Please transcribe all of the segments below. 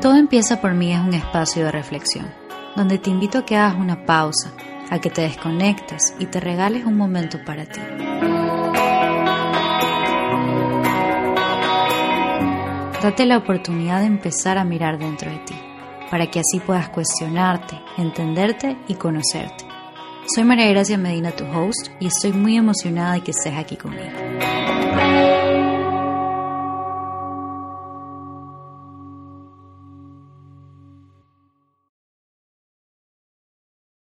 Todo empieza por mí es un espacio de reflexión, donde te invito a que hagas una pausa, a que te desconectes y te regales un momento para ti. Date la oportunidad de empezar a mirar dentro de ti, para que así puedas cuestionarte, entenderte y conocerte. Soy María Gracia Medina, tu host, y estoy muy emocionada de que estés aquí conmigo.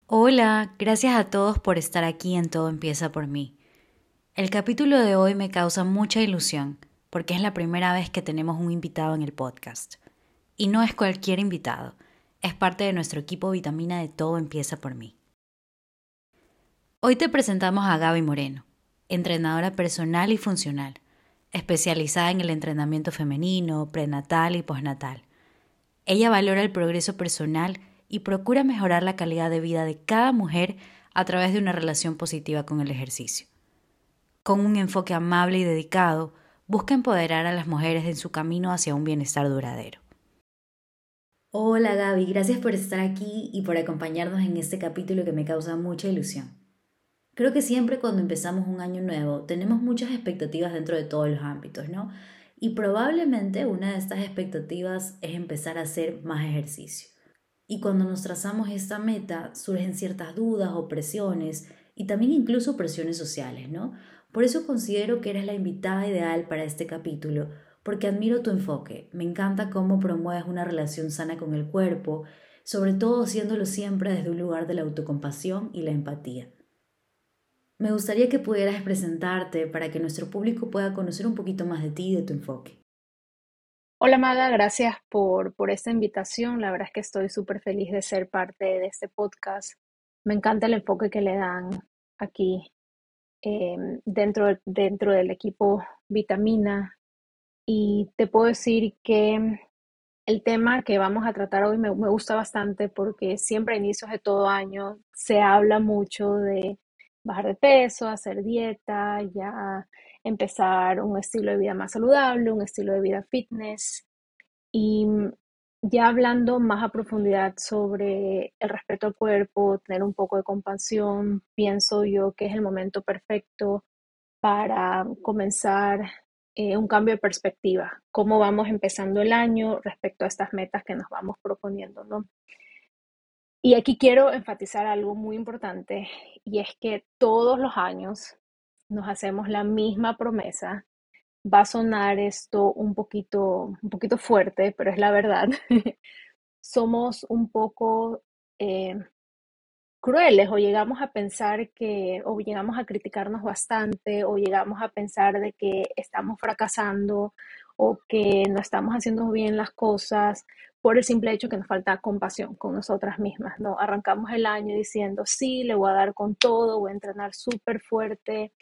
Hola, gracias a todos por estar aquí en Todo Empieza por mí. El capítulo de hoy me causa mucha ilusión porque es la primera vez que tenemos un invitado en el podcast. Y no es cualquier invitado, es parte de nuestro equipo Vitamina de Todo Empieza por mí. Hoy te presentamos a Gaby Moreno, entrenadora personal y funcional, especializada en el entrenamiento femenino, prenatal y postnatal. Ella valora el progreso personal y procura mejorar la calidad de vida de cada mujer a través de una relación positiva con el ejercicio. Con un enfoque amable y dedicado, busca empoderar a las mujeres en su camino hacia un bienestar duradero. Hola Gaby, gracias por estar aquí y por acompañarnos en este capítulo que me causa mucha ilusión. Creo que siempre cuando empezamos un año nuevo tenemos muchas expectativas dentro de todos los ámbitos, ¿no? Y probablemente una de estas expectativas es empezar a hacer más ejercicio. Y cuando nos trazamos esta meta surgen ciertas dudas o presiones y también incluso presiones sociales, ¿no? Por eso considero que eres la invitada ideal para este capítulo, porque admiro tu enfoque. Me encanta cómo promueves una relación sana con el cuerpo, sobre todo haciéndolo siempre desde un lugar de la autocompasión y la empatía. Me gustaría que pudieras presentarte para que nuestro público pueda conocer un poquito más de ti y de tu enfoque. Hola Maga, gracias por, por esta invitación. La verdad es que estoy súper feliz de ser parte de este podcast. Me encanta el enfoque que le dan aquí Em, dentro, dentro del equipo Vitamina y te puedo decir que el tema que vamos a tratar hoy me, me, gusta bastante porque siempre a inicios de todo año se habla mucho de bajar de peso, hacer dieta, ya empezar un estilo de vida más saludable, un estilo de vida fitness. Y ya hablando más a profundidad sobre el respeto al cuerpo, tener un poco de compasión, pienso yo que es el momento perfecto para comenzar eh, un cambio de perspectiva, cómo vamos empezando el año respecto a estas metas que nos vamos proponiendo, ¿no? Y aquí quiero enfatizar algo muy importante y es que todos los años nos hacemos la misma promesa va a sonar esto un poquito, un poquito fuerte, pero es la verdad. Somos un poco eh, crueles o llegamos a pensar que, o llegamos a criticarnos bastante, o llegamos a pensar de que estamos fracasando o que no estamos haciendo bien las cosas por el simple hecho que nos falta compasión con nosotras mismas, ¿no? Arrancamos el año diciendo, sí, le voy a dar con todo, voy a entrenar súper fuerte,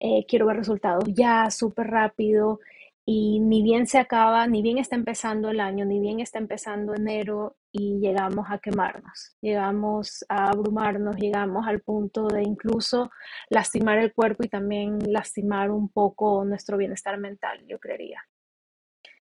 eh, quiero ver resultados ya, súper rápido, y ni bien se acaba, ni bien está empezando el año, ni bien está empezando enero y llegamos a quemarnos, llegamos a abrumarnos, llegamos al punto de incluso lastimar el cuerpo y también lastimar un poco nuestro bienestar mental, yo creería.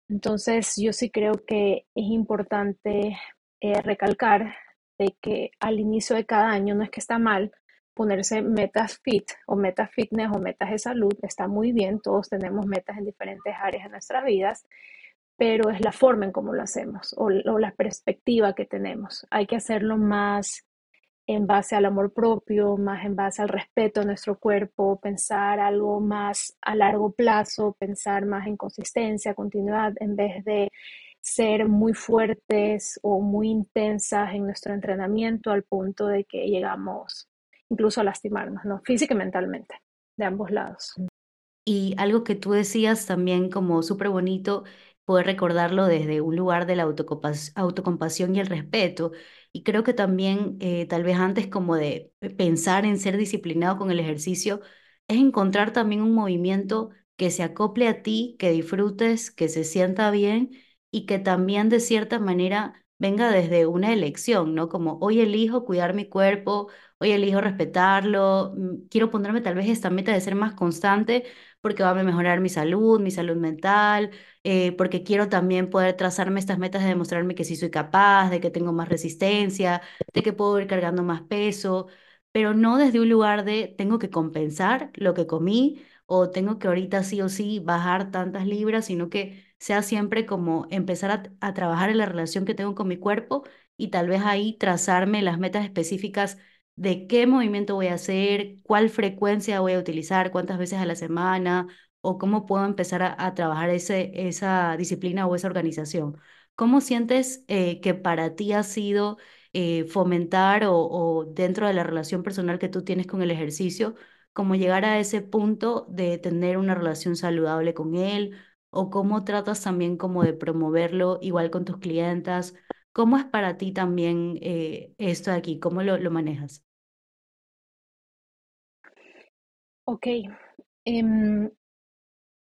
Entonces, yo sí creo que es importante eh, recalcar de que al inicio de cada año no es que está mal, ponerse metas fit o metas fitness o metas de salud está muy bien, todos tenemos metas en diferentes áreas de nuestras vidas, pero es la forma en cómo lo hacemos o, la perspectiva que tenemos. Hay que hacerlo más en base al amor propio, más en base al respeto a nuestro cuerpo, pensar algo más a largo plazo, pensar más en consistencia, continuidad, en vez de ser muy fuertes o muy intensas en nuestro entrenamiento al punto de que llegamos incluso a lastimarnos, ¿no? Física y mentalmente, de ambos lados. Y algo que tú decías también como súper bonito, poder recordarlo desde un lugar de la autocompasión y el respeto. Y creo que también, eh, tal vez antes como de pensar en ser disciplinado con el ejercicio, es encontrar también un movimiento que se acople a ti, que disfrutes, que se sienta bien y que también de cierta manera venga desde una elección, ¿no? Como hoy elijo cuidar mi cuerpo, hoy elijo respetarlo, mm, quiero ponerme tal vez esta meta de ser más constante porque va a mejorar mi salud, mi salud mental, eh, porque quiero también poder trazarme estas metas de demostrarme que sí soy capaz, de que tengo más resistencia, de que puedo ir cargando más peso, pero no desde un lugar de tengo que compensar lo que comí o tengo que ahorita sí o sí bajar tantas libras, sino que sea siempre como empezar a, a trabajar en la relación que tengo con mi cuerpo y tal vez ahí trazarme las metas específicas de qué movimiento voy a hacer, cuál frecuencia voy a utilizar, cuántas veces a la semana, o cómo puedo empezar a, trabajar ese, esa disciplina o esa organización. ¿Cómo sientes eh, que para ti ha sido eh, fomentar o, dentro de la relación personal que tú tienes con el ejercicio, cómo llegar a ese punto de tener una relación saludable con él? ¿O cómo tratas también como de promoverlo igual con tus clientas? ¿Cómo es para ti también eh, esto de aquí? ¿Cómo lo, lo manejas? Ok. Em,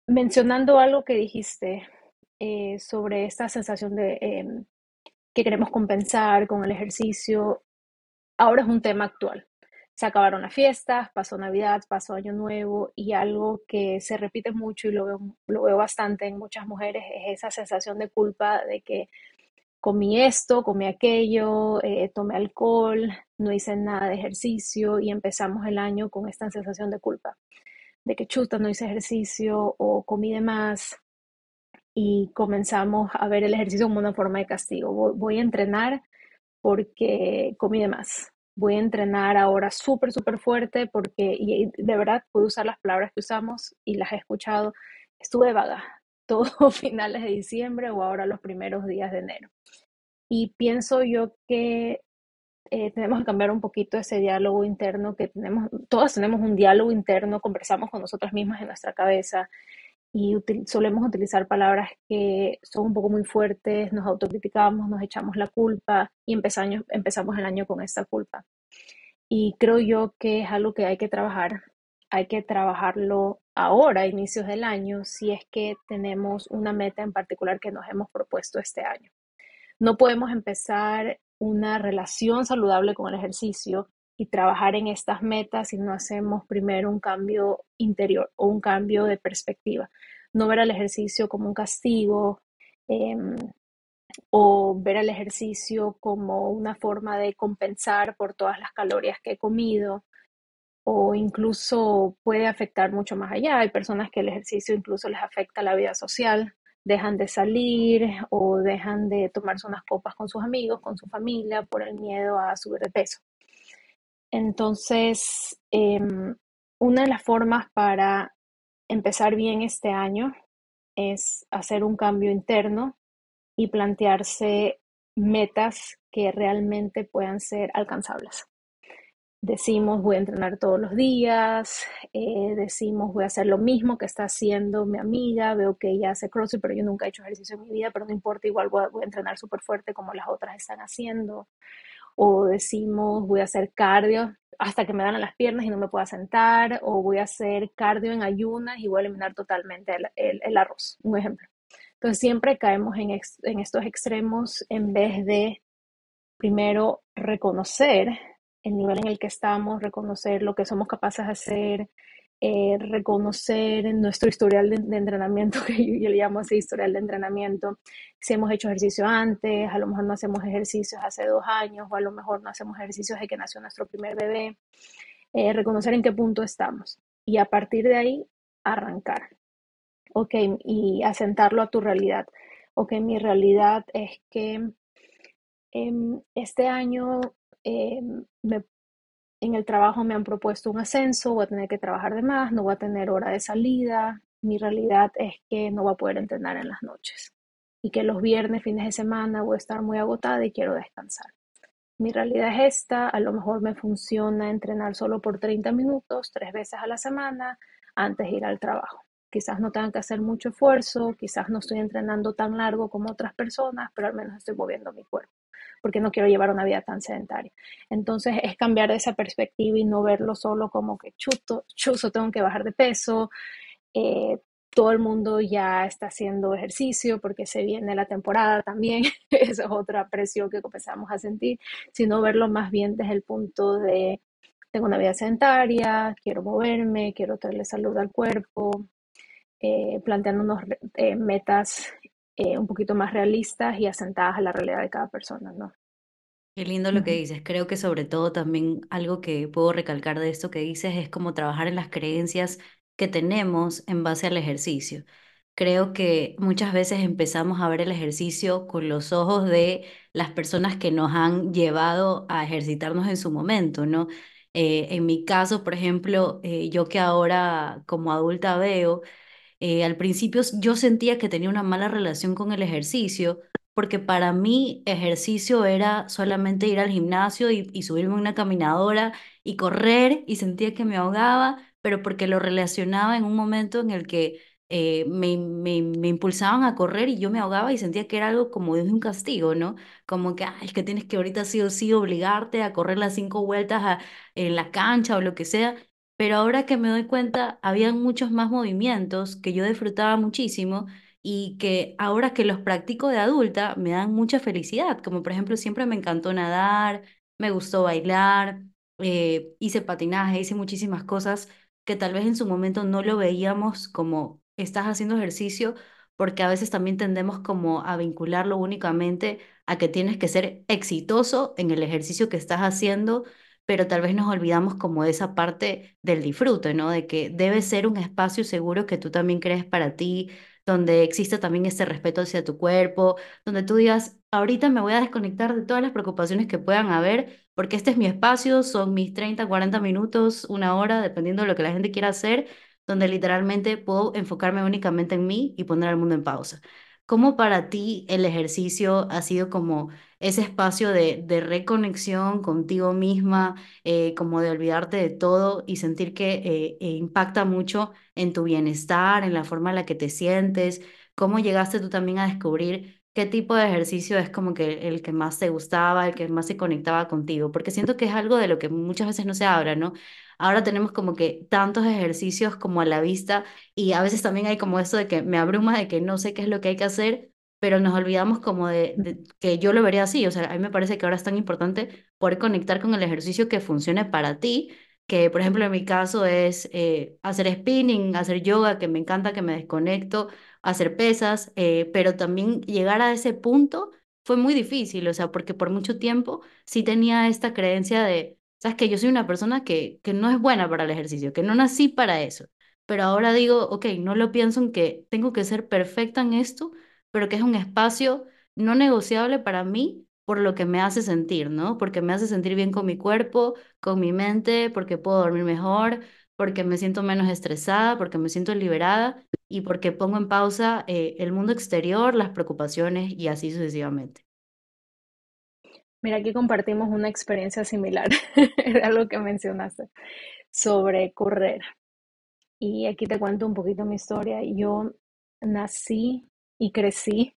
mencionando algo que dijiste eh, sobre esta sensación de em, que queremos compensar con el ejercicio, ahora es un tema actual. Se acabaron las fiestas, pasó Navidad, pasó Año Nuevo y algo que se repite mucho y lo veo, lo veo bastante en muchas mujeres es esa sensación de culpa de que comí esto, comí aquello, eh, tomé alcohol, no hice nada de ejercicio y empezamos el año con esta sensación de culpa, de que chuta, no hice ejercicio o comí de más y comenzamos a ver el ejercicio como una forma de castigo. Voy, a entrenar porque comí de más. Voy a entrenar ahora súper, súper fuerte porque, y de verdad puedo usar las palabras que usamos y las he escuchado, estuve vaga, todo finales de diciembre o ahora los primeros días de enero. Y pienso yo que eh, tenemos que cambiar un poquito ese diálogo interno que tenemos, todas tenemos un diálogo interno, conversamos con nosotras mismas en nuestra cabeza y solemos utilizar palabras que son un poco muy fuertes, nos autocriticamos, nos echamos la culpa y empezamos, empezamos el año con esta culpa. Y creo yo que es algo que hay que trabajar, hay que trabajarlo ahora, a inicios del año, si es que tenemos una meta en particular que nos hemos propuesto este año. No podemos empezar una relación saludable con el ejercicio y trabajar en estas metas si no hacemos primero un cambio interior o un cambio de perspectiva. No ver al ejercicio como un castigo em, o ver al ejercicio como una forma de compensar por todas las calorías que he comido o incluso puede afectar mucho más allá. Hay personas que el ejercicio incluso les afecta la vida social, dejan de salir o dejan de tomarse unas copas con sus amigos, con su familia, por el miedo a subir de peso. Entonces, em, una de las formas para empezar bien este año es hacer un cambio interno y plantearse metas que realmente puedan ser alcanzables decimos voy a entrenar todos los días, eh, decimos voy a hacer lo mismo que está haciendo mi amiga, veo que ella hace CrossFit, pero yo nunca he hecho ejercicio en mi vida, pero no importa, igual voy a, entrenar súper fuerte como las otras están haciendo. O decimos voy a hacer cardio hasta que me dan las piernas y no me pueda sentar, o voy a hacer cardio en ayunas y voy a eliminar totalmente el, arroz, un ejemplo. Entonces siempre caemos en estos extremos en vez de primero reconocer el nivel en el que estamos, reconocer lo que somos capaces de hacer, eh, reconocer nuestro historial de, entrenamiento, que yo, le llamo así historial de entrenamiento, si hemos hecho ejercicio antes, a lo mejor no hacemos ejercicios hace dos años, o a lo mejor no hacemos ejercicios desde que nació nuestro primer bebé, eh, reconocer en qué punto estamos y a partir de ahí arrancar, ok, y asentarlo a tu realidad. Ok, mi realidad es que em, este año eh, en el trabajo me han propuesto un ascenso, voy a tener que trabajar de más, no voy a tener hora de salida. Mi realidad es que no voy a poder entrenar en las noches y que los viernes, fines de semana voy a estar muy agotada y quiero descansar. Mi realidad es esta, a lo mejor me funciona entrenar solo por 30 minutos, tres veces a la semana, antes de ir al trabajo. Quizás no tenga que hacer mucho esfuerzo, quizás no estoy entrenando tan largo como otras personas, pero al menos estoy moviendo mi cuerpo porque no quiero llevar una vida tan sedentaria. Entonces es cambiar esa perspectiva y no verlo solo como que chuto, chuzo, tengo que bajar de peso, eh, todo el mundo ya está haciendo ejercicio porque se viene la temporada también, eso es otra presión que comenzamos a sentir, sino verlo más bien desde el punto de tengo una vida sedentaria, quiero moverme, quiero traerle salud al cuerpo, eh, planteando unas eh, metas eh, un poquito más realistas y asentadas a la realidad de cada persona, ¿no? Qué lindo lo que dices. Creo que sobre todo también algo que puedo recalcar de esto que dices es como trabajar en las creencias que tenemos en base al ejercicio. Creo que muchas veces empezamos a ver el ejercicio con los ojos de las personas que nos han llevado a ejercitarnos en su momento, ¿no? Eh, en mi caso, por ejemplo, eh, yo que ahora como adulta veo, eh, al principio yo sentía que tenía una mala relación con el ejercicio, porque para mí ejercicio era solamente ir al gimnasio y, subirme a una caminadora y correr y sentía que me ahogaba, pero porque lo relacionaba en un momento en el que eh, me, me, me, impulsaban a correr y yo me ahogaba y sentía que era algo como de un castigo, ¿no? Como que, ay, es que tienes que ahorita sí o sí obligarte a correr las cinco vueltas en la cancha o lo que sea. Pero ahora que me doy cuenta, había muchos más movimientos que yo disfrutaba muchísimo y que ahora que los practico de adulta me dan mucha felicidad, como por ejemplo siempre me encantó nadar, me gustó bailar, eh, hice patinaje, hice muchísimas cosas que tal vez en su momento no lo veíamos como estás haciendo ejercicio, porque a veces también tendemos como a vincularlo únicamente a que tienes que ser exitoso en el ejercicio que estás haciendo, pero tal vez nos olvidamos como de esa parte del disfrute, ¿no? De que debe ser un espacio seguro que tú también crees para ti, donde existe también ese respeto hacia tu cuerpo, donde tú digas, ahorita me voy a desconectar de todas las preocupaciones que puedan haber, porque este es mi espacio, son mis 30, 40 minutos, una hora, dependiendo de lo que la gente quiera hacer, donde literalmente puedo enfocarme únicamente en mí y poner al mundo en pausa. ¿Cómo para ti el ejercicio ha sido como ese espacio de, de reconexión contigo misma, eh, como de olvidarte de todo y sentir que eh, eh, impacta mucho en tu bienestar, en la forma en la que te sientes? ¿Cómo llegaste tú también a descubrir qué tipo de ejercicio es como que el que más te gustaba, el que más se conectaba contigo? Porque siento que es algo de lo que muchas veces no se habla, ¿no? Ahora tenemos como que tantos ejercicios como a la vista y a veces también hay como eso de que me abruma de que no sé qué es lo que hay que hacer, pero nos olvidamos como de, que yo lo vería así, o sea, a mí me parece que ahora es tan importante poder conectar con el ejercicio que funcione para ti, que por ejemplo en mi caso es eh, hacer spinning, hacer yoga, que me encanta, que me desconecto, hacer pesas, eh, pero también llegar a ese punto fue muy difícil, o sea, porque por mucho tiempo sí tenía esta creencia de Sabes que yo soy una persona que, que no es buena para el ejercicio, que no nací para eso. Pero ahora digo, ok, no lo pienso en que tengo que ser perfecta en esto, pero que es un espacio no negociable para mí por lo que me hace sentir, ¿no? Porque me hace sentir bien con mi cuerpo, con mi mente, porque puedo dormir mejor, porque me siento menos estresada, porque me siento liberada y porque pongo en pausa eh, el mundo exterior, las preocupaciones y así sucesivamente. Mira, aquí compartimos una experiencia similar, era lo que mencionaste, sobre correr. Y aquí te cuento un poquito mi historia. Yo nací y crecí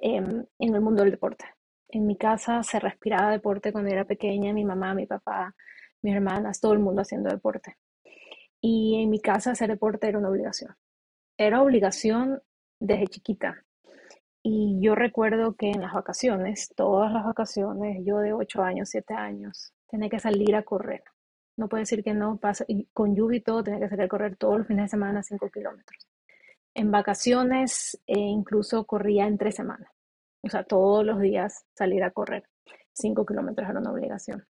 en, en el mundo del deporte. En mi casa se respiraba deporte cuando era pequeña, mi mamá, mi papá, mis hermanas, todo el mundo haciendo deporte. Y en mi casa hacer deporte era una obligación. Era obligación desde chiquita. Y yo recuerdo que en las vacaciones, todas las vacaciones, yo de 8 años, 7 años, tenía que salir a correr. No puedo decir que no, pasa, y con lluvia y todo, tenía que salir a correr todos los fines de semana 5 kilómetros. En vacaciones, eh, incluso corría en tres semanas. O sea, todos los días salir a correr. 5 kilómetros era una obligación.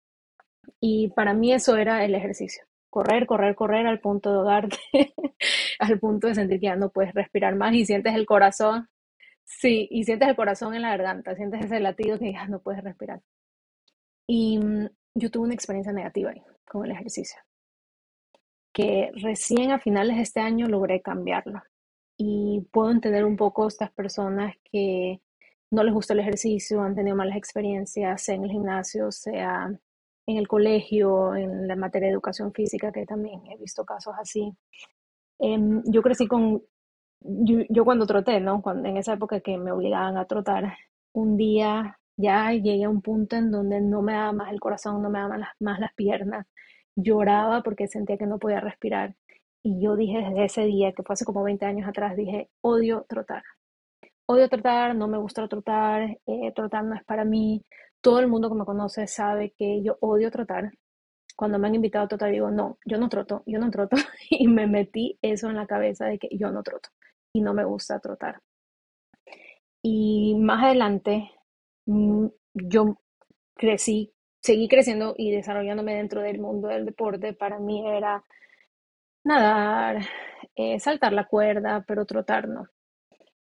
Y para mí eso era el ejercicio. Correr, correr, correr al punto de ahogarte, al punto de sentir que ya no puedes respirar más y sientes el corazón Sí, y sientes el corazón en la garganta, sientes ese latido que ya no puedes respirar. Y mm, yo tuve una experiencia negativa ahí con el ejercicio, que recién a finales de este año logré cambiarlo. Y puedo entender un poco estas personas que no les gusta el ejercicio, han tenido malas experiencias, sea en el gimnasio, sea en el colegio, en la materia de educación física, que también he visto casos así. Em, yo crecí con yo, cuando troté, ¿no? Cuando, en esa época que me obligaban a trotar, un día ya llegué a un punto en donde no me daba más el corazón, no me daban más las piernas, lloraba porque sentía que no podía respirar. Y yo dije desde ese día, que fue hace como 20 años atrás, dije, odio trotar. Odio trotar, no me gusta trotar, eh, trotar no es para mí. Todo el mundo que me conoce sabe que yo odio trotar. Cuando me han invitado a trotar, digo, no, yo no troto, yo no troto. y me metí eso en la cabeza de que yo no troto y no me gusta trotar. Y más adelante, mm, yo crecí, seguí creciendo y desarrollándome dentro del mundo del deporte. Para mí era nadar, eh, saltar la cuerda, pero trotar no.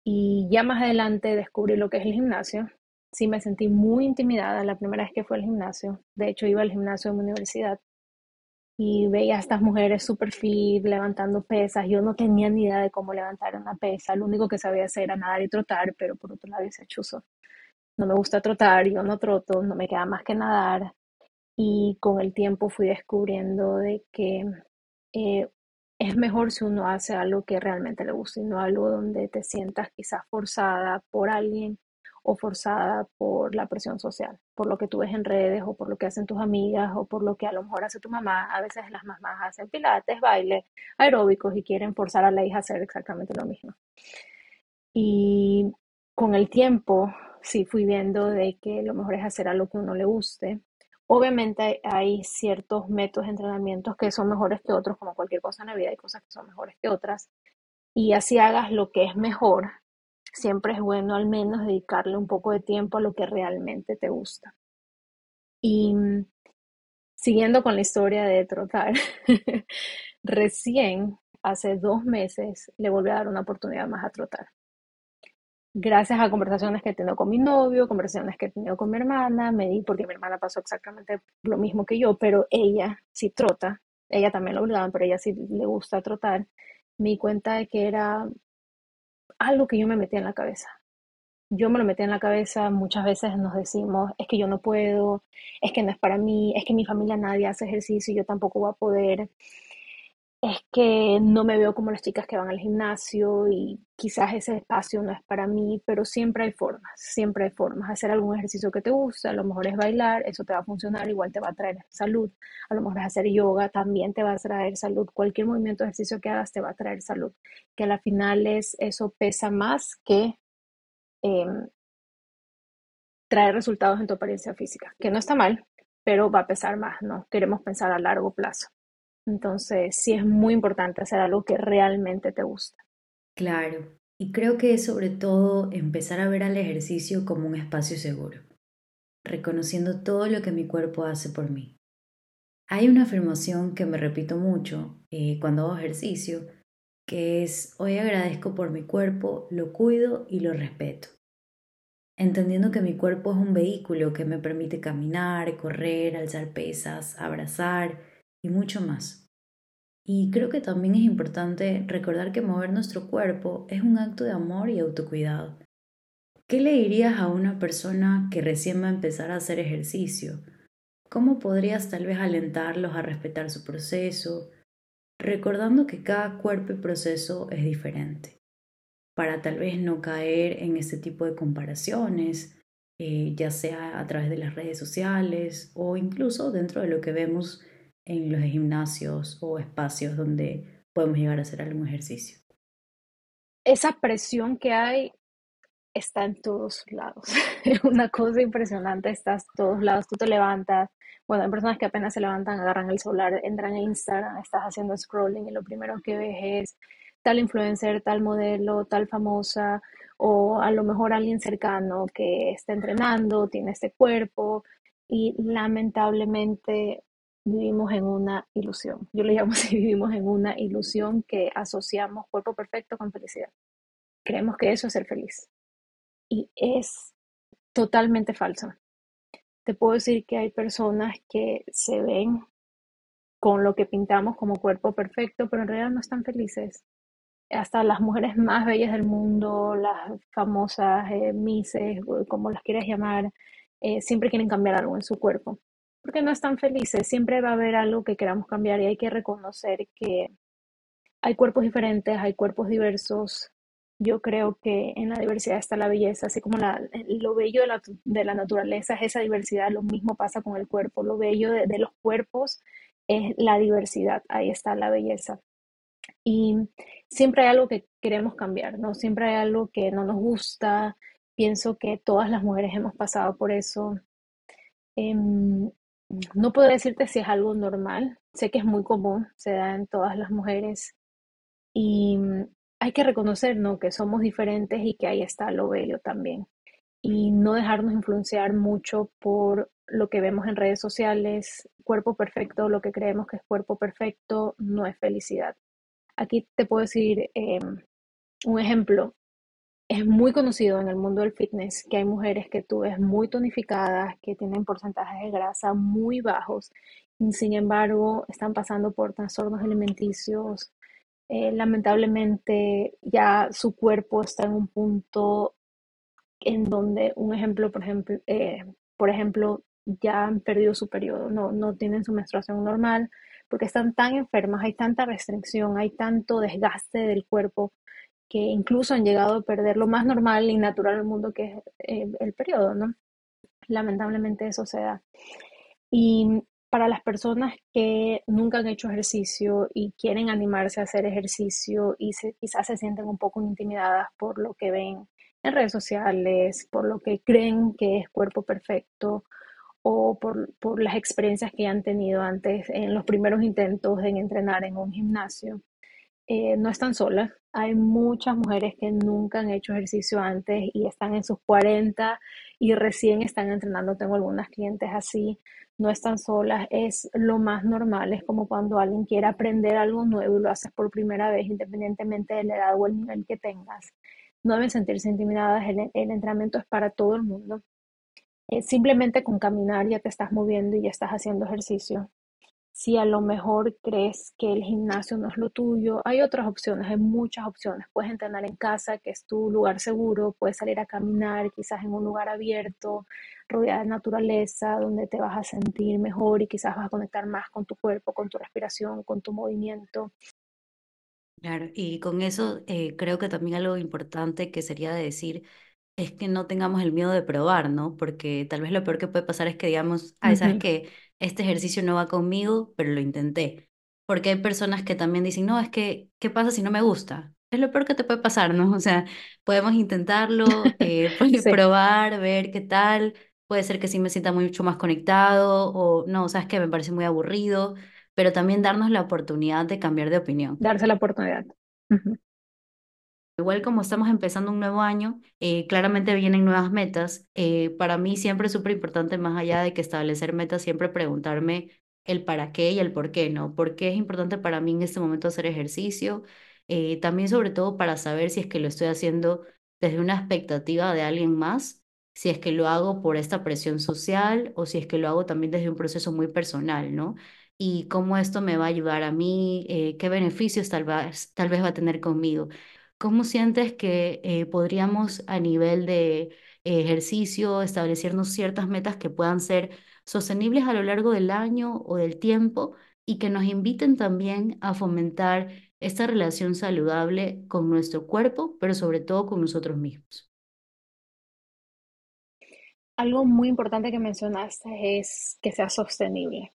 Y ya más adelante descubrí lo que es el gimnasio. Sí me sentí muy intimidada la primera vez que fue al gimnasio. De hecho, iba al gimnasio de mi universidad y veía a estas mujeres super fit levantando pesas. Yo no tenía ni idea de cómo levantar una pesa. Lo único que sabía hacer era nadar y trotar, pero por otro lado ese chuzo. No me gusta trotar, yo no troto, no me queda más que nadar. Y con el tiempo fui descubriendo de que eh, es mejor si uno hace algo que realmente le guste y no algo donde te sientas quizás forzada por alguien o forzada por la presión social, por lo que tú ves en redes o por lo que hacen tus amigas o por lo que a lo mejor hace tu mamá. A veces las mamás hacen pilates, baile, aeróbicos y quieren forzar a la hija a hacer exactamente lo mismo. Y con el tiempo sí fui viendo de que lo mejor es hacer algo que uno le guste Obviamente hay ciertos métodos de entrenamientos que son mejores que otros, como cualquier cosa en la vida, hay cosas que son mejores que otras. Y así hagas lo que es mejor, siempre es bueno al menos dedicarle un poco de tiempo a lo que realmente te gusta. Y mm, siguiendo con la historia de trotar, recién hace dos meses le volví a dar una oportunidad más a trotar gracias a conversaciones que he tenido con mi novio, conversaciones que he tenido con mi hermana, me di, porque mi hermana pasó exactamente lo mismo que yo, pero ella sí trota, ella también lo obligaban, pero ella sí le gusta trotar, me di cuenta de que era algo que yo me metía en la cabeza. Yo me lo metí en la cabeza, muchas veces nos decimos, es que yo no puedo, es que no es para mí, es que mi familia nadie hace ejercicio y yo tampoco voy a poder es que no me veo como las chicas que van al gimnasio y quizás ese espacio no es para mí, pero siempre hay formas, siempre hay formas. Hacer algún ejercicio que te gusta, a lo mejor es bailar, eso te va a funcionar, igual te va a traer salud. A lo mejor es hacer yoga, también te va a traer salud. Cualquier movimiento, ejercicio que hagas te va a traer salud. Que a la final es, eso pesa más que em, traer resultados en tu apariencia física, que no está mal, pero va a pesar más, ¿no? Queremos pensar a largo plazo. Entonces, sí es muy importante hacer algo que realmente te gusta. Claro, y creo que es sobre todo empezar a ver al ejercicio como un espacio seguro, reconociendo todo lo que mi cuerpo hace por mí. Hay una afirmación que me repito mucho eh, cuando hago ejercicio, que es, hoy agradezco por mi cuerpo, lo cuido y lo respeto. Entendiendo que mi cuerpo es un vehículo que me permite caminar, correr, alzar pesas, abrazar, y mucho más. Y creo que también es importante recordar que mover nuestro cuerpo es un acto de amor y autocuidado. ¿Qué le dirías a una persona que recién va a empezar a hacer ejercicio? ¿Cómo podrías tal vez alentarlos a respetar su proceso, recordando que cada cuerpo y proceso es diferente? Para tal vez no caer en este tipo de comparaciones, eh, ya sea a través de las redes sociales o incluso dentro de lo que vemos en los gimnasios o espacios donde podemos llegar a hacer algún ejercicio. Esa presión que hay está en todos lados. Es una cosa impresionante, estás todos lados, tú te levantas. Bueno, hay personas que apenas se levantan, agarran el celular, entran a Instagram, estás haciendo scrolling y lo primero que ves es tal influencer, tal modelo, tal famosa, o a lo mejor alguien cercano que está entrenando, tiene este cuerpo, y lamentablemente vivimos en una ilusión. Yo le llamo si vivimos en una ilusión que asociamos cuerpo perfecto con felicidad. Creemos que eso es ser feliz. Y es totalmente falso. Te puedo decir que hay personas que se ven con lo que pintamos como cuerpo perfecto, pero en realidad no están felices. Hasta las mujeres más bellas del mundo, las famosas eh, mises, como las quieras llamar, eh, siempre quieren cambiar algo en su cuerpo porque no están felices. Siempre va a haber algo que queramos cambiar y hay que reconocer que hay cuerpos diferentes, hay cuerpos diversos. Yo creo que en la diversidad está la belleza, así como la, lo bello de la, de la, naturaleza es esa diversidad, lo mismo pasa con el cuerpo. Lo bello de, de los cuerpos es la diversidad, ahí está la belleza. Y siempre hay algo que queremos cambiar, ¿no? Siempre hay algo que no nos gusta. Pienso que todas las mujeres hemos pasado por eso. Em, no puedo decirte si es algo normal. Sé que es muy común, se da en todas las mujeres. Y hay que reconocer, ¿no? Que somos diferentes y que ahí está lo bello también. Y no dejarnos influenciar mucho por lo que vemos en redes sociales. Cuerpo perfecto, lo que creemos que es cuerpo perfecto, no es felicidad. Aquí te puedo decir em, un ejemplo. Es muy conocido en el mundo del fitness que hay mujeres que tú ves muy tonificadas, que tienen porcentajes de grasa muy bajos, y sin embargo están pasando por trastornos alimenticios. Eh, lamentablemente ya su cuerpo está en un punto en donde, un ejemplo, por ejemplo, eh, por ejemplo, ya han perdido su periodo, no, no tienen su menstruación normal, porque están tan enfermas, hay tanta restricción, hay tanto desgaste del cuerpo que incluso han llegado a perder lo más normal y natural del mundo que es eh, el periodo, ¿no? Lamentablemente eso se da. Y para las personas que nunca han hecho ejercicio y quieren animarse a hacer ejercicio y quizás se sienten un poco intimidadas por lo que ven en redes sociales, por lo que creen que es cuerpo perfecto o por, por las experiencias que han tenido antes en los primeros intentos en entrenar en un gimnasio. Eh, no están solas. Hay muchas mujeres que nunca han hecho ejercicio antes y están en sus 40 y recién están entrenando. Tengo algunas clientes así. No están solas. Es lo más normal. Es como cuando alguien quiere aprender algo nuevo y lo haces por primera vez, independientemente de la edad o el nivel que tengas. No deben sentirse intimidadas. El, entrenamiento es para todo el mundo. Eh, simplemente con caminar ya te estás moviendo y ya estás haciendo ejercicio. Si a lo mejor crees que el gimnasio no es lo tuyo, hay otras opciones, hay muchas opciones. Puedes entrenar en casa, que es tu lugar seguro, puedes salir a caminar, quizás en un lugar abierto, rodeada de naturaleza, donde te vas a sentir mejor y quizás vas a conectar más con tu cuerpo, con tu respiración, con tu movimiento. Claro, y con eso eh, creo que también algo importante que sería decir es que no tengamos el miedo de probar, ¿no? Porque tal vez lo peor que puede pasar es que digamos, ay, sabes que este ejercicio no va conmigo, pero lo intenté. Porque hay personas que también dicen, no, es que, ¿qué pasa si no me gusta? Es lo peor que te puede pasar, ¿no? O sea, podemos intentarlo, eh, probar, ver qué tal. Puede ser que sí me sienta mucho más conectado o no, sabes que me parece muy aburrido, pero también darnos la oportunidad de cambiar de opinión. Darse la oportunidad. Igual como estamos empezando un nuevo año, eh, claramente vienen nuevas metas. Eh, para mí siempre es súper importante, más allá de que establecer metas, siempre preguntarme el para qué y el por qué, ¿no? ¿Por qué es importante para mí en este momento hacer ejercicio? Eh, también sobre todo para saber si es que lo estoy haciendo desde una expectativa de alguien más, si es que lo hago por esta presión social o si es que lo hago también desde un proceso muy personal, ¿no? Y cómo esto me va a ayudar a mí, qué beneficios tal vez, tal vez va a tener conmigo. ¿Cómo sientes que eh, podríamos a nivel de ejercicio establecernos ciertas metas que puedan ser sostenibles a lo largo del año o del tiempo y que nos inviten también a fomentar esta relación saludable con nuestro cuerpo, pero sobre todo con nosotros mismos? Algo muy importante que mencionaste es que sea sostenible.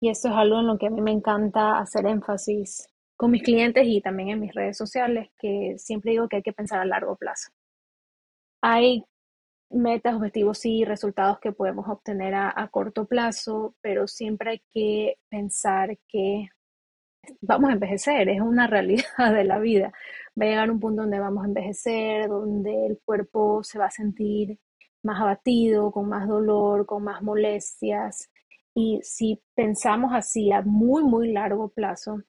Y esto es algo en lo que a mí me encanta hacer énfasis con mis clientes y también en mis redes sociales, que siempre digo que hay que pensar a largo plazo. Hay metas, objetivos y resultados que podemos obtener a, corto plazo, pero siempre hay que pensar que vamos a envejecer, es una realidad de la vida. Va a llegar un punto donde vamos a envejecer, donde el cuerpo se va a sentir más abatido, con más dolor, con más molestias. Y si pensamos así a muy, muy largo plazo,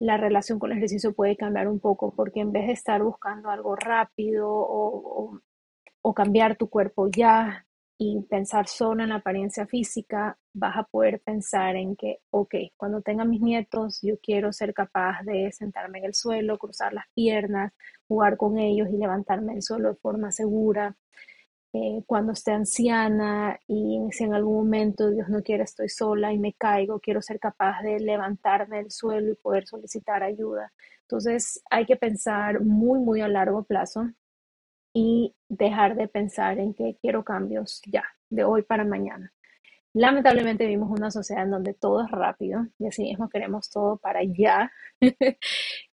la relación con el ejercicio puede cambiar un poco, porque en vez de estar buscando algo rápido o, cambiar tu cuerpo ya y pensar solo en la apariencia física, vas a poder pensar en que, ok, cuando tenga mis nietos, yo quiero ser capaz de sentarme en el suelo, cruzar las piernas, jugar con ellos y levantarme del suelo de forma segura. Eh, cuando esté anciana y si en algún momento Dios no quiere estoy sola y me caigo, quiero ser capaz de levantarme del suelo y poder solicitar ayuda. Entonces hay que pensar muy, muy a largo plazo y dejar de pensar en que quiero cambios ya, de hoy para mañana. Lamentablemente vivimos una sociedad en donde todo es rápido y así mismo queremos todo para ya.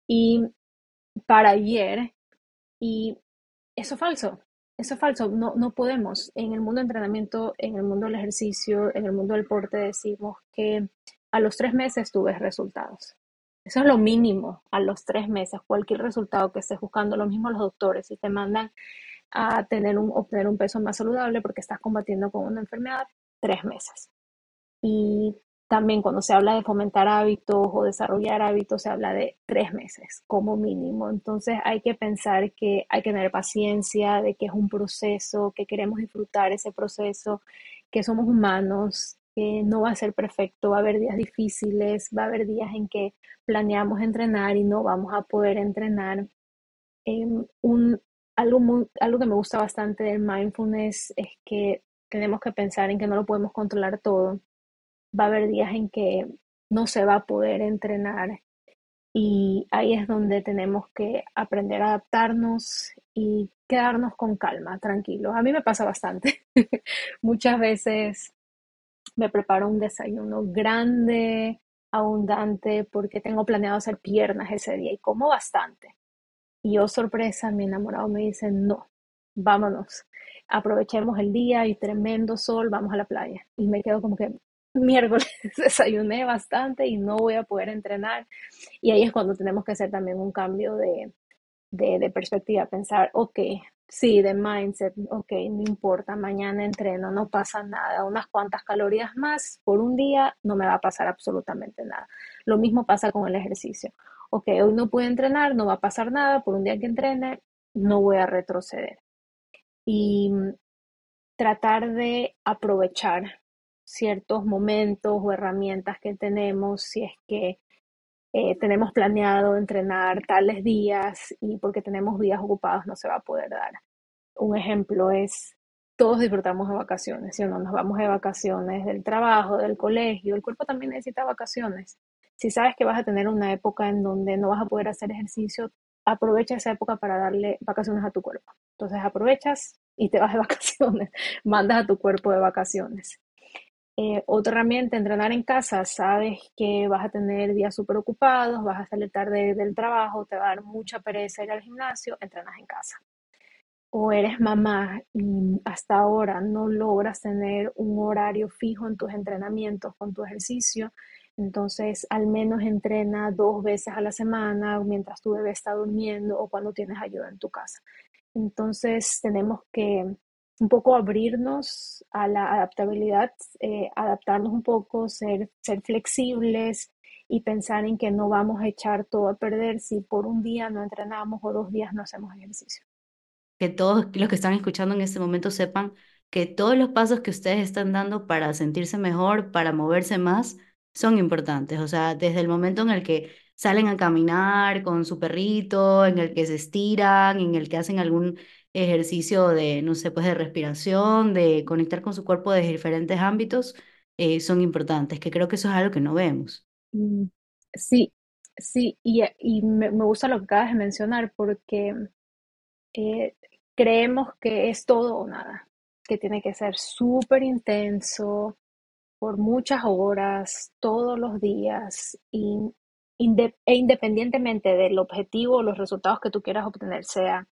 y para ayer y eso es falso. Eso es falso, no, no podemos. En el mundo del entrenamiento, en el mundo del ejercicio, en el mundo del deporte, decimos que a los tres meses tú resultados. Eso es lo mínimo, a los tres meses, cualquier resultado que estés buscando, lo mismo los doctores, si te mandan a tener un, obtener un peso más saludable porque estás combatiendo con una enfermedad, tres meses. Y también cuando se habla de fomentar hábitos o desarrollar hábitos, se habla de tres meses como mínimo. Entonces hay que pensar que hay que tener paciencia, de que es un proceso, que queremos disfrutar ese proceso, que somos humanos, que no va a ser perfecto, va a haber días difíciles, va a haber días en que planeamos entrenar y no vamos a poder entrenar. Em, un, algo, algo que me gusta bastante del mindfulness es que tenemos que pensar en que no lo podemos controlar todo va a haber días en que no se va a poder entrenar y ahí es donde tenemos que aprender a adaptarnos y quedarnos con calma, tranquilos. A mí me pasa bastante. Muchas veces me preparo un desayuno grande, abundante, porque tengo planeado hacer piernas ese día y como bastante. Y yo, sorpresa, mi enamorado me dice, no, vámonos, aprovechemos el día y tremendo sol, vamos a la playa. Y me quedo como que, miércoles desayuné bastante y no voy a poder entrenar. Y ahí es cuando tenemos que hacer también un cambio de, de, perspectiva, pensar, ok, sí, de mindset, ok, no importa, mañana entreno, no pasa nada, unas cuantas calorías más por un día no me va a pasar absolutamente nada. Lo mismo pasa con el ejercicio. Ok, hoy no puedo entrenar, no va a pasar nada, por un día que entrene, no voy a retroceder. Y tratar de aprovechar ciertos momentos o herramientas que tenemos si es que eh, tenemos planeado entrenar tales días y porque tenemos días ocupados no se va a poder dar. Un ejemplo es, todos disfrutamos de vacaciones, si no nos vamos de vacaciones del trabajo, del colegio, el cuerpo también necesita vacaciones. Si sabes que vas a tener una época en donde no vas a poder hacer ejercicio, aprovecha esa época para darle vacaciones a tu cuerpo. Entonces aprovechas y te vas de vacaciones, mandas a tu cuerpo de vacaciones. Eh, otra herramienta, entrenar en casa, sabes que vas a tener días súper ocupados, vas a salir tarde del trabajo, te va a dar mucha pereza ir al gimnasio, entrenas en casa. O eres mamá y hasta ahora no logras tener un horario fijo en tus entrenamientos con tu ejercicio, entonces al menos entrena dos veces a la semana mientras tu bebé está durmiendo o cuando tienes ayuda en tu casa. Entonces tenemos que un poco abrirnos a la adaptabilidad, eh, adaptarnos un poco, ser, ser flexibles y pensar en que no vamos a echar todo a perder si por un día no entrenamos o dos días no hacemos ejercicio. Que todos los que están escuchando en este momento sepan que todos los pasos que ustedes están dando para sentirse mejor, para moverse más, son importantes. O sea, desde el momento en el que salen a caminar con su perrito, en el que se estiran, en el que hacen algún ejercicio de, no sé, pues de respiración, de conectar con su cuerpo de diferentes ámbitos, eh, son importantes, que creo que eso es algo que no vemos. Mm, sí, sí, y, y me, gusta lo que acabas de mencionar porque eh, creemos que es todo o nada, que tiene que ser súper intenso por muchas horas, todos los días, e independientemente del objetivo o los resultados que tú quieras obtener, sea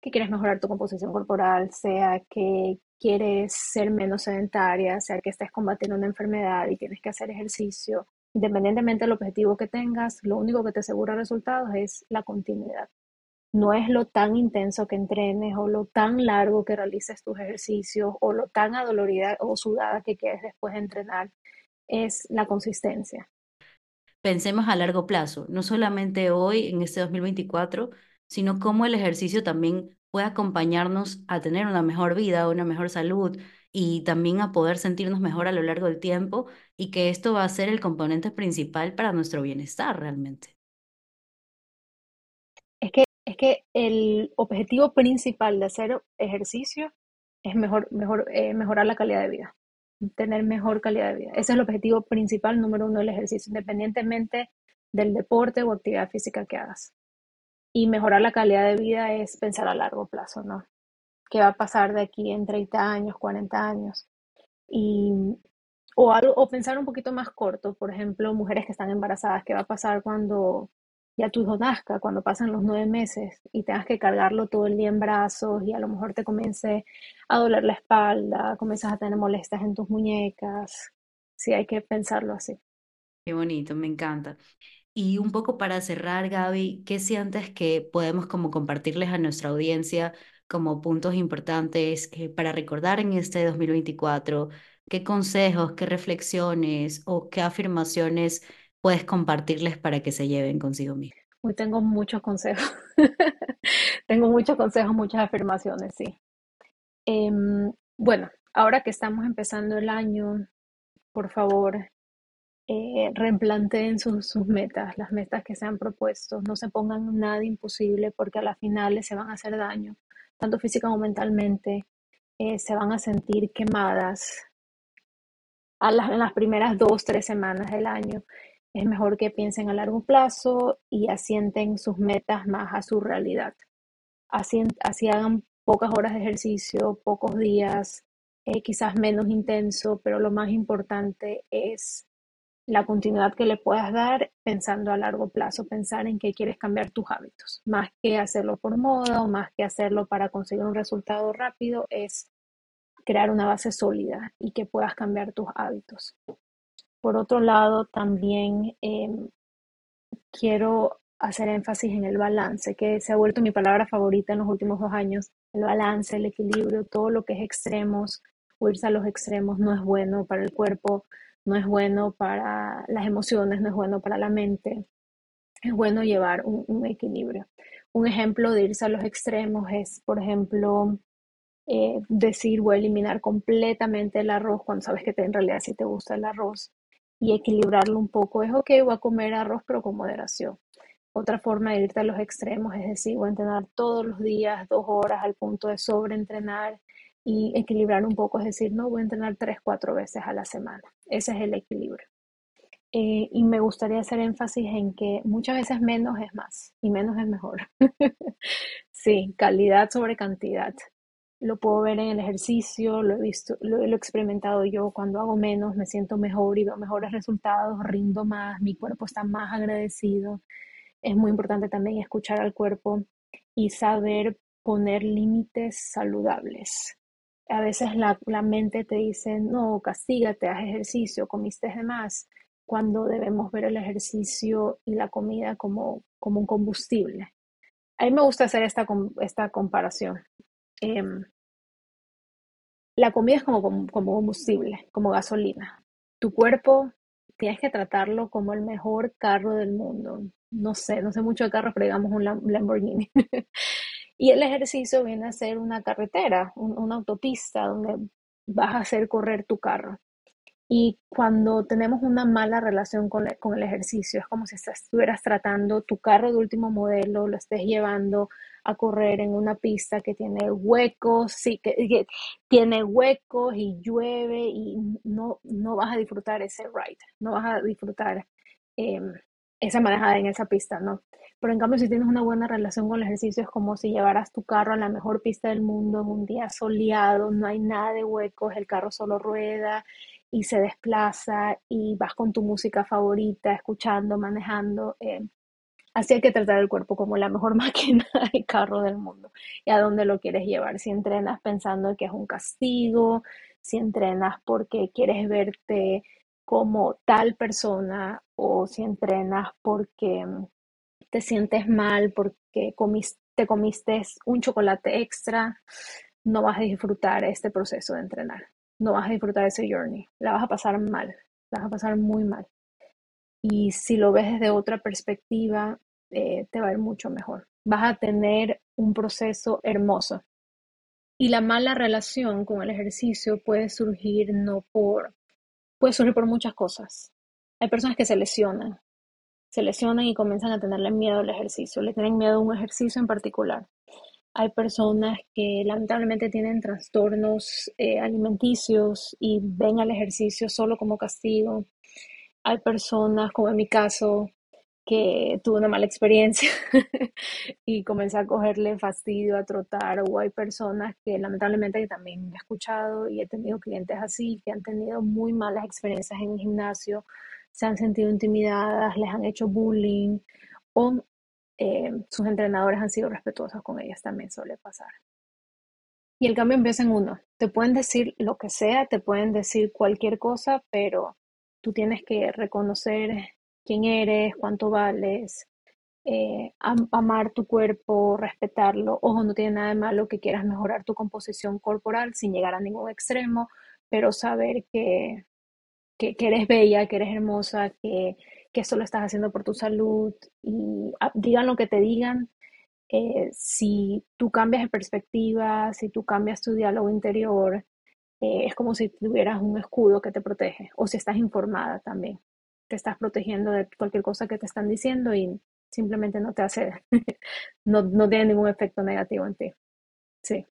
que quieres mejorar tu composición corporal, sea que quieres ser menos sedentaria, sea que estés combatiendo una enfermedad y tienes que hacer ejercicio, independientemente del objetivo que tengas, lo único que te asegura resultados es la continuidad. No es lo tan intenso que entrenes o lo tan largo que realices tus ejercicios o lo tan adolorida o sudada que quedes después de entrenar, es la consistencia. Pensemos a largo plazo, no solamente hoy, en este 2024, sino cómo el ejercicio también puede acompañarnos a tener una mejor vida, una mejor salud y también a poder sentirnos mejor a lo largo del tiempo y que esto va a ser el componente principal para nuestro bienestar realmente. Es que, es que el objetivo principal de hacer ejercicio es mejor, mejor, eh, mejorar la calidad de vida, tener mejor calidad de vida. Ese es el objetivo principal número uno del ejercicio, independientemente del deporte o actividad física que hagas y mejorar la calidad de vida es pensar a largo plazo, ¿no? ¿Qué va a pasar de aquí en 30 años, 40 años? Y, o, algo, o pensar un poquito más corto, por ejemplo, mujeres que están embarazadas, ¿qué va a pasar cuando ya tu hijo nazca, cuando pasan los nueve meses y tengas que cargarlo todo el día en brazos y a lo mejor te comience a doler la espalda, comienzas a tener molestias en tus muñecas. Sí, hay que pensarlo así. Qué bonito, me encanta. Y un poco para cerrar, Gaby, ¿qué sientes que podemos como compartirles a nuestra audiencia como puntos importantes eh, para recordar en este 2024? ¿Qué consejos, qué reflexiones o qué afirmaciones puedes compartirles para que se lleven consigo mismos? Hoy tengo muchos consejos. tengo muchos consejos, muchas afirmaciones, sí. Em, bueno, ahora que estamos empezando el año, por favor, eh, sus, metas, las metas que se han propuesto. No se pongan nada imposible porque a las finales se van a hacer daño, tanto física como mentalmente. Eh, se van a sentir quemadas a las, en las primeras dos, tres semanas del año. Es mejor que piensen a largo plazo y asienten sus metas más a su realidad. Así, así hagan pocas horas de ejercicio, pocos días, eh, quizás menos intenso, pero lo más importante es la continuidad que le puedas dar pensando a largo plazo, pensar en que quieres cambiar tus hábitos, más que hacerlo por moda o más que hacerlo para conseguir un resultado rápido, es crear una base sólida y que puedas cambiar tus hábitos. Por otro lado, también em, quiero hacer énfasis en el balance, que se ha vuelto mi palabra favorita en los últimos dos años. El balance, el equilibrio, todo lo que es extremos, o irse a los extremos no es bueno para el cuerpo, no es bueno para las emociones, no es bueno para la mente. Es bueno llevar un, equilibrio. Un ejemplo de irse a los extremos es, por ejemplo, eh, decir voy a eliminar completamente el arroz cuando sabes que en realidad sí te gusta el arroz y equilibrarlo un poco. Es ok, voy a comer arroz pero con moderación. Otra forma de irte a los extremos es decir, voy a entrenar todos los días, dos horas al punto de sobreentrenar y equilibrar un poco, es decir, no voy a entrenar tres, cuatro veces a la semana. Ese es el equilibrio. Eh, y me gustaría hacer énfasis en que muchas veces menos es más y menos es mejor. sí, calidad sobre cantidad. Lo puedo ver en el ejercicio, lo he visto, lo, lo he experimentado yo. Cuando hago menos, me siento mejor y veo mejores resultados, rindo más, mi cuerpo está más agradecido. Es muy importante también escuchar al cuerpo y saber poner límites saludables a veces la, mente te dice, no, castígate, haz ejercicio, comiste de más, cuando debemos ver el ejercicio y la comida como, como un combustible. A mí me gusta hacer esta, esta comparación. Em, la comida es como, como, combustible, como gasolina. Tu cuerpo tienes que tratarlo como el mejor carro del mundo. No sé, no sé mucho de carros, pero digamos un Lamborghini. Y el ejercicio viene a ser una carretera, una autopista donde vas a hacer correr tu carro. Y cuando tenemos una mala relación con, el ejercicio, es como si estuvieras tratando tu carro de último modelo, lo estés llevando a correr en una pista que tiene huecos, sí, que, tiene huecos y llueve y no, no vas a disfrutar ese ride, no vas a disfrutar em, esa manejada en esa pista, ¿no? Pero en cambio, si tienes una buena relación con el ejercicio, es como si llevaras tu carro a la mejor pista del mundo en un día soleado, no hay nada de huecos, el carro solo rueda y se desplaza y vas con tu música favorita, escuchando, manejando. Eh, así hay que tratar el cuerpo como la mejor máquina y carro del mundo y a dónde lo quieres llevar. Si entrenas pensando que es un castigo, si entrenas porque quieres verte como tal persona o si entrenas porque mm, te sientes mal, porque comiste, te comiste un chocolate extra, no vas a disfrutar este proceso de entrenar, no vas a disfrutar ese journey, la vas a pasar mal, la vas a pasar muy mal. Y si lo ves desde otra perspectiva, eh, te va a ir mucho mejor. Vas a tener un proceso hermoso. Y la mala relación con el ejercicio puede surgir no por puede surgir por muchas cosas. Hay personas que se lesionan, se lesionan y comienzan a tenerle miedo al ejercicio, le tienen miedo a un ejercicio en particular. Hay personas que lamentablemente tienen trastornos eh, alimenticios y ven al ejercicio solo como castigo. Hay personas, como en mi caso, que tuve una mala experiencia y comencé a cogerle fastidio a trotar o hay personas que lamentablemente también he escuchado y he tenido clientes así que han tenido muy malas experiencias en el gimnasio, se han sentido intimidadas, les han hecho bullying o eh, sus entrenadores han sido respetuosos con ellas, también suele pasar. Y el cambio empieza en uno. Te pueden decir lo que sea, te pueden decir cualquier cosa, pero tú tienes que reconocer quién eres, cuánto vales, eh, amar tu cuerpo, respetarlo. Ojo, no tiene nada de malo que quieras mejorar tu composición corporal sin llegar a ningún extremo, pero saber que, que, eres bella, que eres hermosa, que, que esto lo estás haciendo por tu salud y ah, digan lo que te digan. Eh, si tú cambias de perspectiva, si tú cambias tu diálogo interior, eh, es como si tuvieras un escudo que te protege o si estás informada también. Te estás protegiendo de cualquier cosa que te están diciendo y simplemente no te hace, no, no tiene ningún efecto negativo en ti. Sí.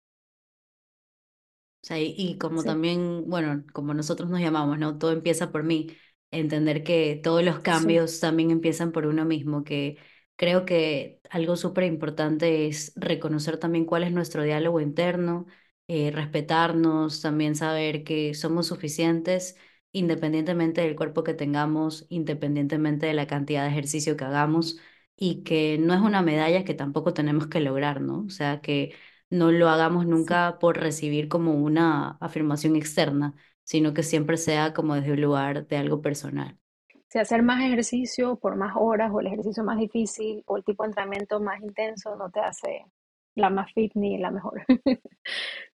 O sea, y, como también, bueno, como nosotros nos llamamos, ¿no? Todo empieza por mí. Entender que todos los cambios también empiezan por uno mismo, que creo que algo súper importante es reconocer también cuál es nuestro diálogo interno, eh, respetarnos, también saber que somos suficientes independientemente del cuerpo que tengamos, independientemente de la cantidad de ejercicio que hagamos y que no es una medalla que tampoco tenemos que lograr, ¿no? O sea, que no lo hagamos nunca por recibir como una afirmación externa, sino que siempre sea como desde un lugar de algo personal. Si hacer más ejercicio por más horas o el ejercicio más difícil o el tipo de entrenamiento más intenso no te hace la más fit ni la mejor.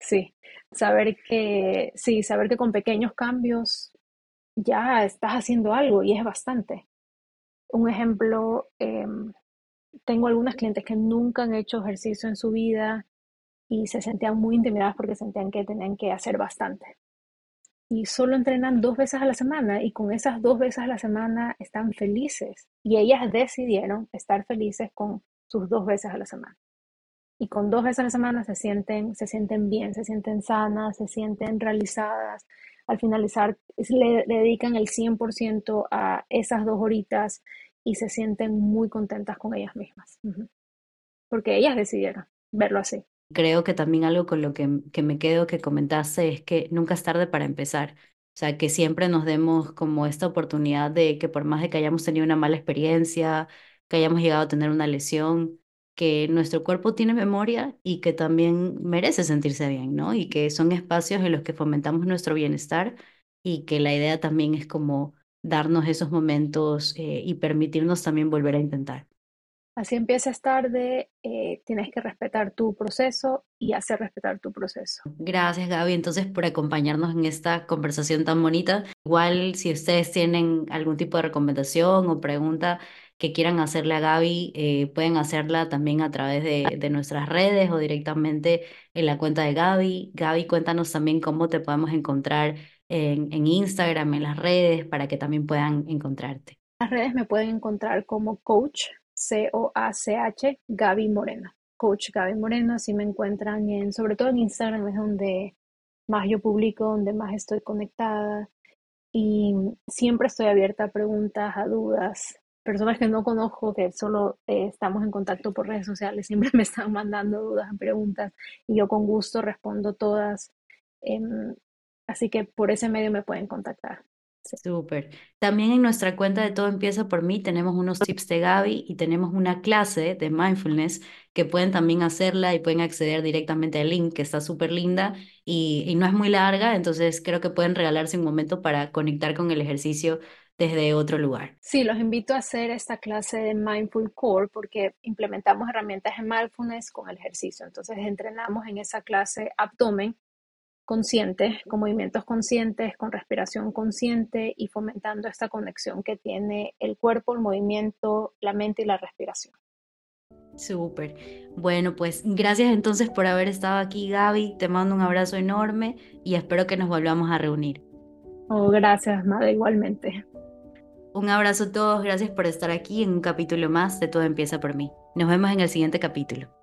sí, saber que, sí, saber que con pequeños cambios ya estás haciendo algo y es bastante. Un ejemplo, em, tengo algunas clientes que nunca han hecho ejercicio en su vida y se sentían muy intimidadas porque sentían que tenían que hacer bastante. Y solo entrenan dos veces a la semana y con esas dos veces a la semana están felices. Y ellas decidieron estar felices con sus dos veces a la semana. Y con dos veces a la semana se sienten, se sienten bien, se sienten sanas, se sienten realizadas. Al finalizar, le, dedican el 100% a esas dos horitas y se sienten muy contentas con ellas mismas. Porque ellas decidieron verlo así. Creo que también algo con lo que, que me quedo que comentaste es que nunca es tarde para empezar. O sea, que siempre nos demos como esta oportunidad de que por más de que hayamos tenido una mala experiencia, que hayamos llegado a tener una lesión, que nuestro cuerpo tiene memoria y que también merece sentirse bien, ¿no? Y que son espacios en los que fomentamos nuestro bienestar y que la idea también es como darnos esos momentos eh, y permitirnos también volver a intentar. Así empiezas tarde, eh, tienes que respetar tu proceso y hacer respetar tu proceso. Gracias Gaby entonces por acompañarnos en esta conversación tan bonita. Igual si ustedes tienen algún tipo de recomendación o pregunta que quieran hacerle a Gaby, eh, pueden hacerla también a través de, de, nuestras redes o directamente en la cuenta de Gaby. Gaby, cuéntanos también cómo te podemos encontrar en, en Instagram, en las redes, para que también puedan encontrarte. En las redes me pueden encontrar como coach C-O-A-C-H, Gaby Moreno. Coach Gaby Moreno, así me encuentran en, sobre todo en Instagram es donde más yo publico, donde más estoy conectada y siempre estoy abierta a preguntas, a dudas. Personas que no conozco, que solo eh, estamos en contacto por redes sociales, siempre me están mandando dudas, preguntas y yo con gusto respondo todas. Em, así que por ese medio me pueden contactar. Súper. También en nuestra cuenta de Todo Empieza por mí tenemos unos tips de Gaby y tenemos una clase de mindfulness que pueden también hacerla y pueden acceder directamente al link que está súper linda y, y, no es muy larga, entonces creo que pueden regalarse un momento para conectar con el ejercicio desde otro lugar. Sí, los invito a hacer esta clase de Mindful Core porque implementamos herramientas de mindfulness con el ejercicio. Entonces entrenamos en esa clase abdomen consciente, con movimientos conscientes, con respiración consciente y fomentando esta conexión que tiene el cuerpo, el movimiento, la mente y la respiración. Súper. Bueno, pues gracias entonces por haber estado aquí, Gaby. Te mando un abrazo enorme y espero que nos volvamos a reunir. Oh, gracias, Mada, igualmente. Un abrazo a todos, gracias por estar aquí en un capítulo más de Todo empieza por mí. Nos vemos en el siguiente capítulo.